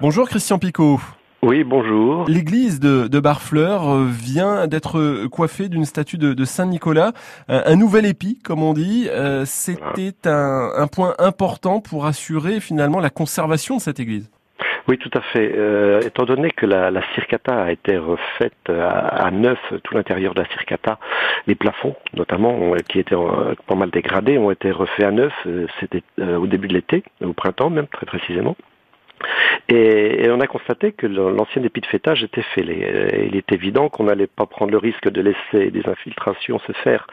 Bonjour Christian Picot. Oui, bonjour. L'église de, de Barfleur euh, vient d'être coiffée d'une statue de, Saint-Nicolas, un, nouvel épi, comme on dit. Euh, c'était un, point important pour assurer finalement la conservation de cette église. Oui, tout à fait. Euh, étant donné que la, la circata a été refaite à, neuf, tout l'intérieur de la circata, les plafonds notamment, qui étaient pas mal dégradés, ont été refaits à neuf. C'était au début de l'été, au printemps même, très précisément. Et, on a constaté que l'ancien épi de fêtage était fêlé. Il est évident qu'on n'allait pas prendre le risque de laisser des infiltrations se faire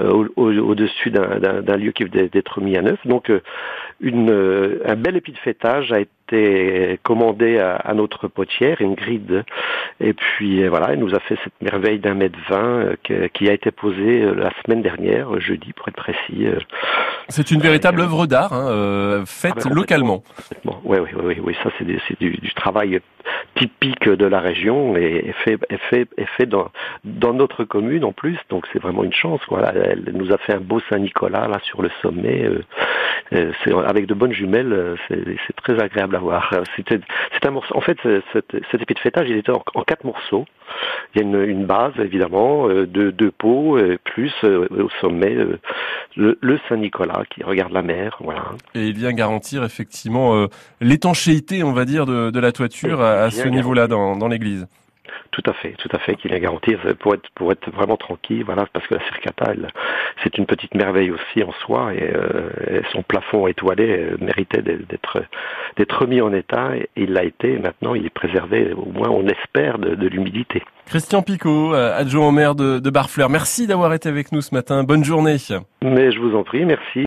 euh, au-dessus d'un lieu qui venait d'être mis à neuf. Donc euh, une, euh, un bel épi de fêtage a été commandé à, notre potière, une grille. Et puis voilà, elle nous a fait cette merveille d'un mètre vingt qui a été posée la semaine dernière, jeudi pour être précis. C'est une véritable œuvre d'art, hein, faite ah ben, localement. Oui, oui, oui, oui, ça c'est du, du, travail typique de la région et, fait, fait, fait dans, dans notre commune en plus, donc c'est vraiment une chance. Voilà, elle nous a fait un beau Saint-Nicolas là sur le sommet. Euh, euh, avec de bonnes jumelles, euh, c'est très agréable à voir. C'était un morceau. En fait, cet, cet épée de fêtage, il était en, quatre morceaux. Il y a une, une base évidemment, de deux pots, plus au sommet le, le Saint-Nicolas qui regarde la mer. Voilà. Et il vient garantir effectivement l'étanchéité, on va dire, de, de la toiture à, ce niveau-là dans, dans l'église. Tout à fait, tout à fait, qu'il vient garantir pour être pour être vraiment tranquille, voilà, parce que la circata, c'est une petite merveille aussi en soi et, euh, son plafond étoilé euh, méritait d'être d'être remis en état et il l'a été. maintenant, il est préservé, au moins on espère, de, de l'humidité. Christian Picot, euh, adjoint au maire de, de Barfleur, merci d'avoir été avec nous ce matin. Bonne journée. Mais je vous en prie, merci.